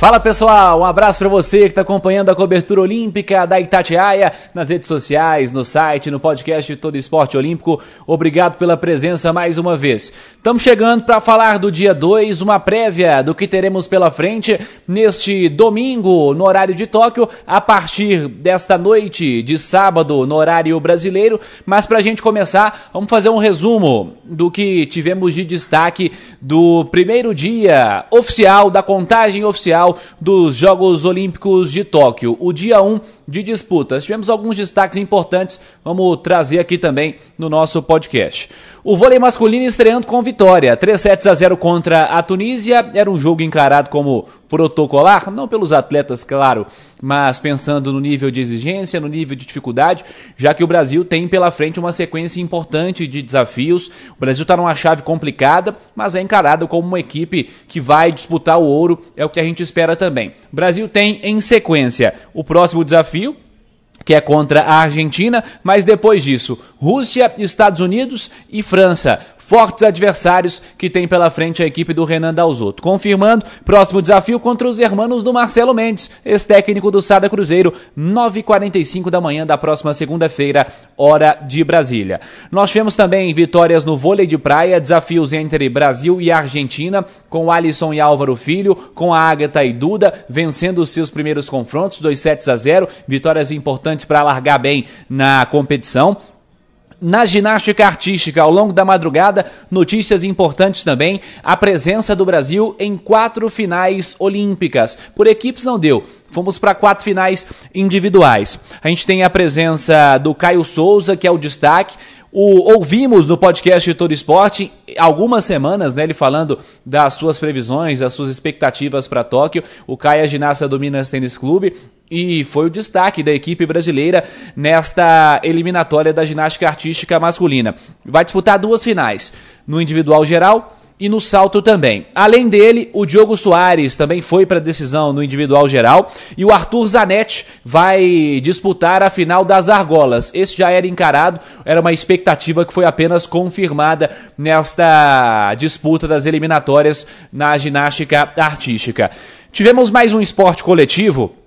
Fala pessoal, um abraço para você que está acompanhando a cobertura olímpica da Itatiaia nas redes sociais, no site, no podcast Todo Esporte Olímpico. Obrigado pela presença mais uma vez. Estamos chegando para falar do dia 2, uma prévia do que teremos pela frente neste domingo no horário de Tóquio, a partir desta noite de sábado no horário brasileiro. Mas para a gente começar, vamos fazer um resumo do que tivemos de destaque do primeiro dia oficial, da contagem oficial dos Jogos Olímpicos de Tóquio, o dia 1 de disputas. Tivemos alguns destaques importantes, vamos trazer aqui também no nosso podcast. O vôlei masculino estreando com vitória, 3 sets a 0 contra a Tunísia. Era um jogo encarado como protocolar, não pelos atletas, claro, mas pensando no nível de exigência, no nível de dificuldade, já que o Brasil tem pela frente uma sequência importante de desafios. O Brasil está numa chave complicada, mas é encarado como uma equipe que vai disputar o ouro, é o que a gente espera também. O Brasil tem em sequência o próximo desafio, que é contra a Argentina, mas depois disso, Rússia, Estados Unidos e França fortes adversários que tem pela frente a equipe do Renan Dalzotto. Confirmando, próximo desafio contra os hermanos do Marcelo Mendes, ex-técnico do Sada Cruzeiro, 9h45 da manhã da próxima segunda-feira, hora de Brasília. Nós tivemos também vitórias no vôlei de praia, desafios entre Brasil e Argentina, com Alisson e Álvaro Filho, com a Agatha e Duda, vencendo os seus primeiros confrontos, 2 sets a 0, vitórias importantes para largar bem na competição. Na ginástica artística, ao longo da madrugada, notícias importantes também. A presença do Brasil em quatro finais olímpicas. Por equipes não deu. Fomos para quatro finais individuais. A gente tem a presença do Caio Souza, que é o destaque. O, ouvimos no podcast Todo Esporte algumas semanas, né, ele falando das suas previsões, das suas expectativas para Tóquio. O Caio é ginasta do Minas Tênis Clube e foi o destaque da equipe brasileira nesta eliminatória da ginástica artística masculina. Vai disputar duas finais, no individual geral e no salto também. Além dele, o Diogo Soares também foi para a decisão no individual geral e o Arthur Zanetti vai disputar a final das argolas. Esse já era encarado, era uma expectativa que foi apenas confirmada nesta disputa das eliminatórias na ginástica artística. Tivemos mais um esporte coletivo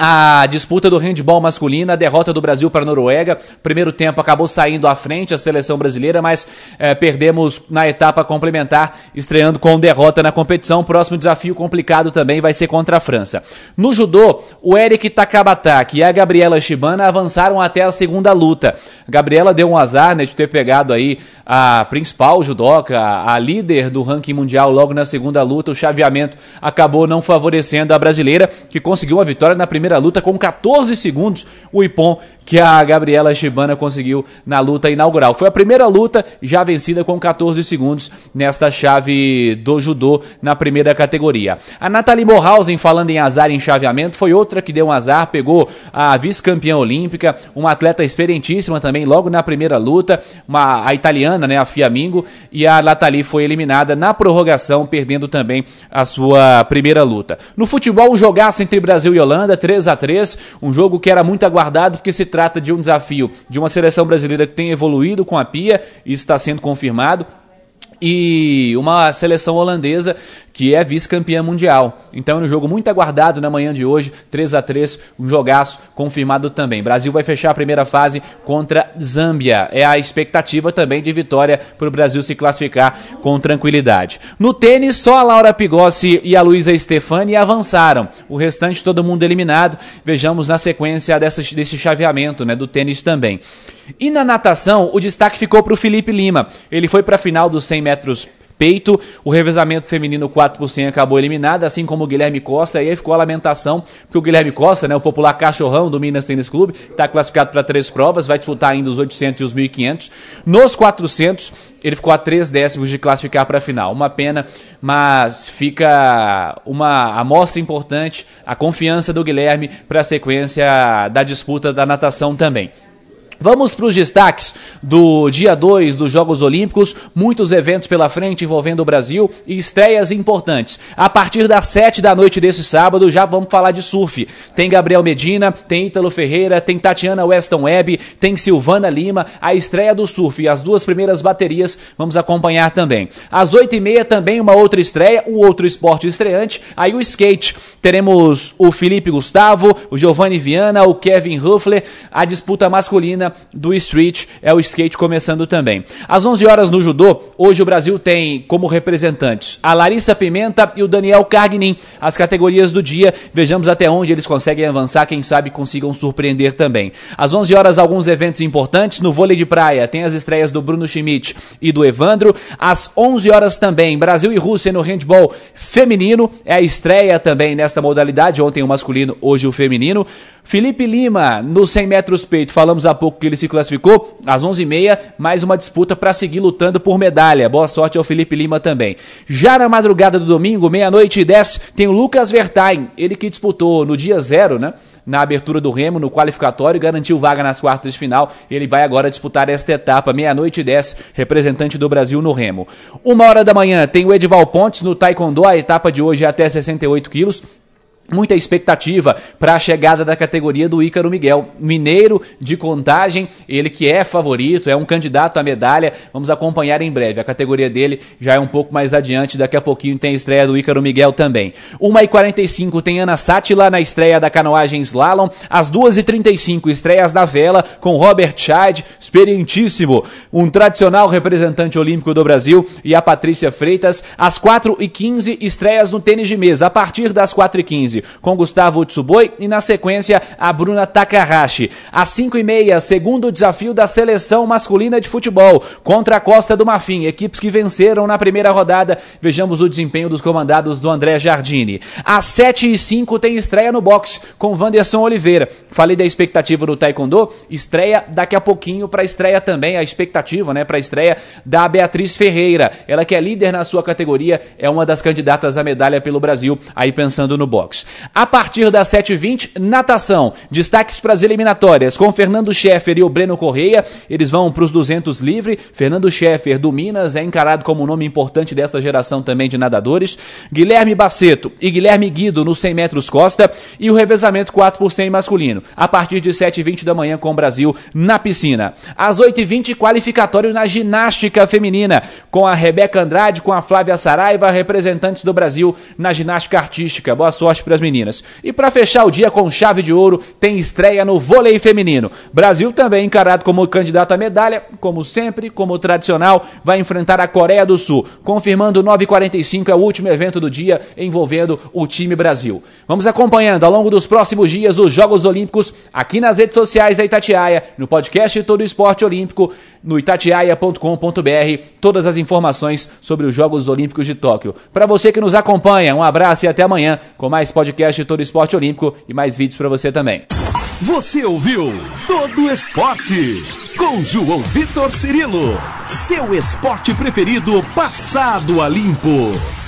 a disputa do handball masculino, a derrota do Brasil para a Noruega. Primeiro tempo acabou saindo à frente a seleção brasileira, mas é, perdemos na etapa complementar, estreando com derrota na competição. Próximo desafio complicado também vai ser contra a França. No judô, o Eric Takabataki e a Gabriela Shibana avançaram até a segunda luta. A Gabriela deu um azar né, de ter pegado aí a principal judoca, a líder do ranking mundial logo na segunda luta. O chaveamento acabou não favorecendo a brasileira, que conseguiu uma vitória na primeira primeira luta com 14 segundos, o Ipon que a Gabriela Shibana conseguiu na luta inaugural. Foi a primeira luta já vencida com 14 segundos nesta chave do judô na primeira categoria. A Nathalie Morhausen, falando em azar em chaveamento, foi outra que deu um azar, pegou a vice-campeã olímpica, uma atleta experientíssima também logo na primeira luta, uma, a italiana, né, a Fiamingo, e a Nathalie foi eliminada na prorrogação, perdendo também a sua primeira luta. No futebol, um jogaço entre Brasil e Holanda, 3 3 a 3 um jogo que era muito aguardado porque se trata de um desafio de uma seleção brasileira que tem evoluído com a Pia, isso está sendo confirmado e uma seleção holandesa que é vice-campeã mundial. Então, é um jogo muito aguardado na manhã de hoje, 3 a 3 um jogaço confirmado também. Brasil vai fechar a primeira fase contra Zâmbia. É a expectativa também de vitória para o Brasil se classificar com tranquilidade. No tênis, só a Laura Pigossi e a Luísa Stefani avançaram. O restante todo mundo eliminado. Vejamos na sequência dessa, desse chaveamento, né, do tênis também. E na natação, o destaque ficou para o Felipe Lima. Ele foi para a final dos 100 metros peito. O revezamento feminino 4 por 100 acabou eliminado, assim como o Guilherme Costa. E aí ficou a lamentação, porque o Guilherme Costa, né, o popular cachorrão do Minas Tênis Clube, está classificado para três provas, vai disputar ainda os 800 e os 1500. Nos 400, ele ficou a três décimos de classificar para a final. Uma pena, mas fica uma amostra importante, a confiança do Guilherme para a sequência da disputa da natação também. Vamos para os destaques do dia 2 dos Jogos Olímpicos, muitos eventos pela frente envolvendo o Brasil e estreias importantes. A partir das 7 da noite desse sábado, já vamos falar de surf. Tem Gabriel Medina, tem Ítalo Ferreira, tem Tatiana Weston Webb, tem Silvana Lima, a estreia do surf e as duas primeiras baterias vamos acompanhar também. Às 8 e meia também uma outra estreia, o outro esporte estreante, aí o skate. Teremos o Felipe Gustavo, o Giovanni Viana, o Kevin Huffler, a disputa masculina do street, é o skate começando também. Às 11 horas no judô, hoje o Brasil tem como representantes a Larissa Pimenta e o Daniel Cargnin, as categorias do dia. Vejamos até onde eles conseguem avançar, quem sabe consigam surpreender também. Às 11 horas alguns eventos importantes no vôlei de praia, tem as estreias do Bruno Schmidt e do Evandro. Às 11 horas também, Brasil e Rússia no handball feminino, é a estreia também nesta modalidade, ontem o masculino, hoje o feminino. Felipe Lima no 100 metros peito, falamos há pouco que ele se classificou às 11h30, mais uma disputa para seguir lutando por medalha. Boa sorte ao Felipe Lima também. Já na madrugada do domingo, meia-noite e 10, tem o Lucas Vertain, ele que disputou no dia zero, né? Na abertura do Remo, no qualificatório, garantiu vaga nas quartas de final. Ele vai agora disputar esta etapa, meia-noite e 10, representante do Brasil no Remo. Uma hora da manhã tem o Edival Pontes no Taekwondo, a etapa de hoje é até 68 quilos muita expectativa para a chegada da categoria do Ícaro Miguel, mineiro de contagem, ele que é favorito, é um candidato à medalha, vamos acompanhar em breve. A categoria dele já é um pouco mais adiante, daqui a pouquinho tem a estreia do Ícaro Miguel também. 1h45 tem Ana Sátila na estreia da canoagem slalom, às 2h35 estreias da vela com Robert Scheid, experientíssimo, um tradicional representante olímpico do Brasil, e a Patrícia Freitas, às 4h15 estreias no tênis de mesa, a partir das 4h15 com Gustavo Tsuboi e na sequência a Bruna Takahashi. Às 5 e meia, segundo desafio da seleção masculina de futebol contra a Costa do Marfim, equipes que venceram na primeira rodada. Vejamos o desempenho dos comandados do André Jardini. Às 7 e 5 tem estreia no boxe com Wanderson Oliveira. Falei da expectativa do Taekwondo, estreia daqui a pouquinho para estreia também, a expectativa, né, para estreia da Beatriz Ferreira. Ela que é líder na sua categoria, é uma das candidatas à medalha pelo Brasil, aí pensando no boxe. A partir das 7h20, natação. Destaques para as eliminatórias com Fernando Scheffer e o Breno Correia. Eles vão para os 200 livre. Fernando Scheffer do Minas é encarado como um nome importante dessa geração também de nadadores. Guilherme Baceto e Guilherme Guido no 100 metros costa. E o revezamento 4 por 100 masculino. A partir de 7h20 da manhã com o Brasil na piscina. Às 8h20, qualificatório na ginástica feminina. Com a Rebeca Andrade, com a Flávia Saraiva, representantes do Brasil na ginástica artística. Boa sorte para as meninas. E para fechar o dia com chave de ouro, tem estreia no vôlei feminino. Brasil também encarado como candidato à medalha, como sempre, como tradicional, vai enfrentar a Coreia do Sul. Confirmando 9h45 é o último evento do dia envolvendo o time Brasil. Vamos acompanhando ao longo dos próximos dias os Jogos Olímpicos aqui nas redes sociais da Itatiaia, no podcast Todo Esporte Olímpico, no itatiaia.com.br, todas as informações sobre os Jogos Olímpicos de Tóquio. Para você que nos acompanha, um abraço e até amanhã com mais podcast podcast Todo Esporte Olímpico e mais vídeos para você também. Você ouviu Todo Esporte com João Vitor Cirilo, seu esporte preferido passado a limpo.